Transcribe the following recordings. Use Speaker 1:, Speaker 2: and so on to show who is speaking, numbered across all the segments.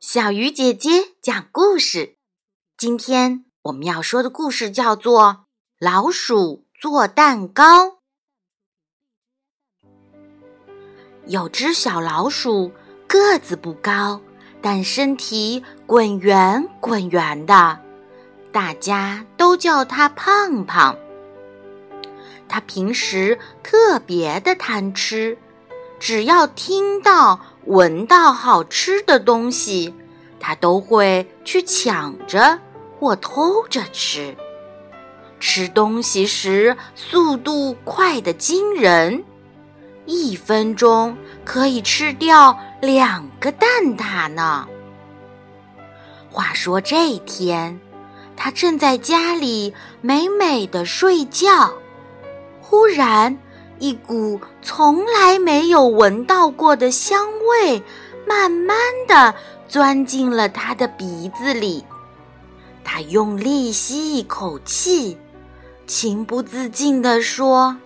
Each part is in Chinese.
Speaker 1: 小鱼姐姐讲故事。今天我们要说的故事叫做《老鼠做蛋糕》。有只小老鼠，个子不高，但身体滚圆滚圆的，大家都叫它胖胖。它平时特别的贪吃。只要听到、闻到好吃的东西，它都会去抢着或偷着吃。吃东西时速度快得惊人，一分钟可以吃掉两个蛋挞呢。话说这天，他正在家里美美的睡觉，忽然。一股从来没有闻到过的香味，慢慢的钻进了他的鼻子里。他用力吸一口气，情不自禁地说：“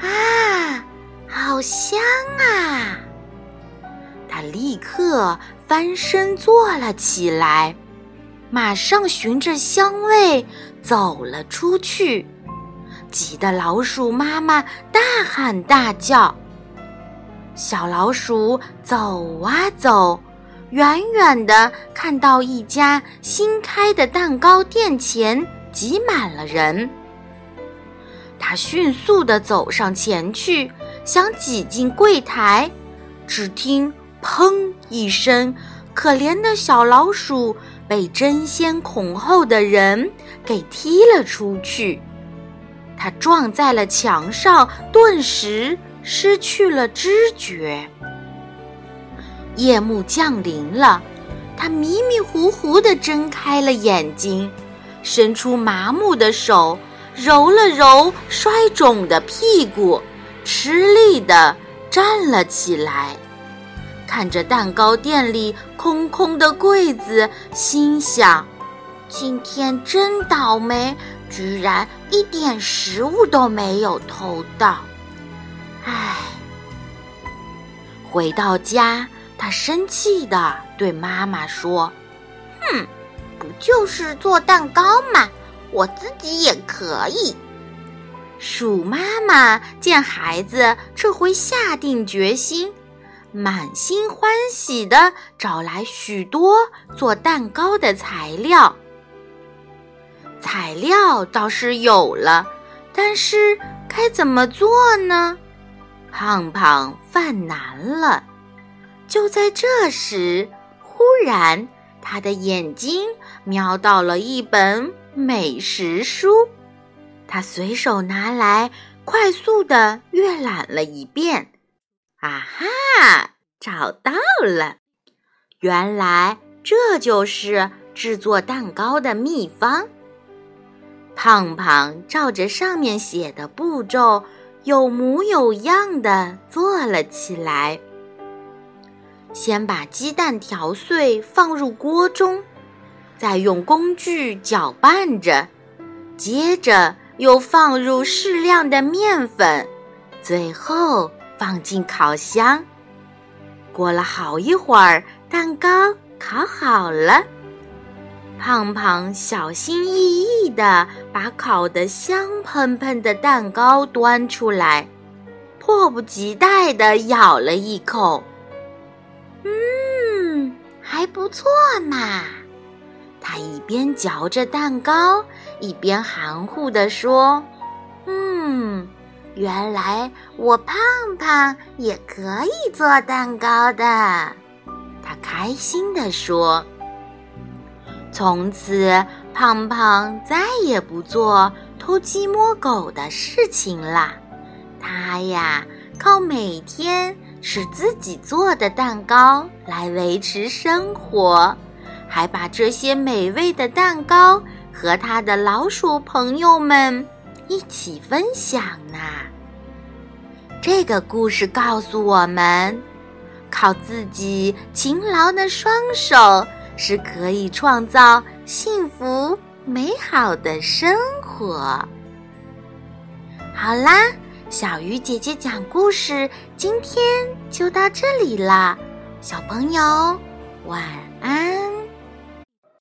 Speaker 1: 啊，好香啊！”他立刻翻身坐了起来，马上循着香味走了出去。急得老鼠妈妈大喊大叫。小老鼠走啊走，远远的看到一家新开的蛋糕店前挤满了人。它迅速的走上前去，想挤进柜台，只听“砰”一声，可怜的小老鼠被争先恐后的人给踢了出去。他撞在了墙上，顿时失去了知觉。夜幕降临了，他迷迷糊糊地睁开了眼睛，伸出麻木的手揉了揉摔肿的屁股，吃力地站了起来，看着蛋糕店里空空的柜子，心想：今天真倒霉。居然一点食物都没有偷到，唉！回到家，他生气的对妈妈说：“
Speaker 2: 哼，不就是做蛋糕吗？我自己也可以。”
Speaker 1: 鼠妈妈见孩子这回下定决心，满心欢喜的找来许多做蛋糕的材料。材料倒是有了，但是该怎么做呢？胖胖犯难了。就在这时，忽然他的眼睛瞄到了一本美食书，他随手拿来，快速的阅览了一遍。啊哈，找到了！原来这就是制作蛋糕的秘方。胖胖照着上面写的步骤，有模有样的做了起来。先把鸡蛋调碎放入锅中，再用工具搅拌着，接着又放入适量的面粉，最后放进烤箱。过了好一会儿，蛋糕烤好了。胖胖小心翼翼地把烤得香喷喷的蛋糕端出来，迫不及待地咬了一口。
Speaker 2: 嗯，还不错嘛。
Speaker 1: 他一边嚼着蛋糕，一边含糊地说：“
Speaker 2: 嗯，原来我胖胖也可以做蛋糕的。”
Speaker 1: 他开心地说。从此，胖胖再也不做偷鸡摸狗的事情啦。他呀，靠每天吃自己做的蛋糕来维持生活，还把这些美味的蛋糕和他的老鼠朋友们一起分享呢。这个故事告诉我们，靠自己勤劳的双手。是可以创造幸福美好的生活。好啦，小鱼姐姐讲故事，今天就到这里啦，小朋友，晚安。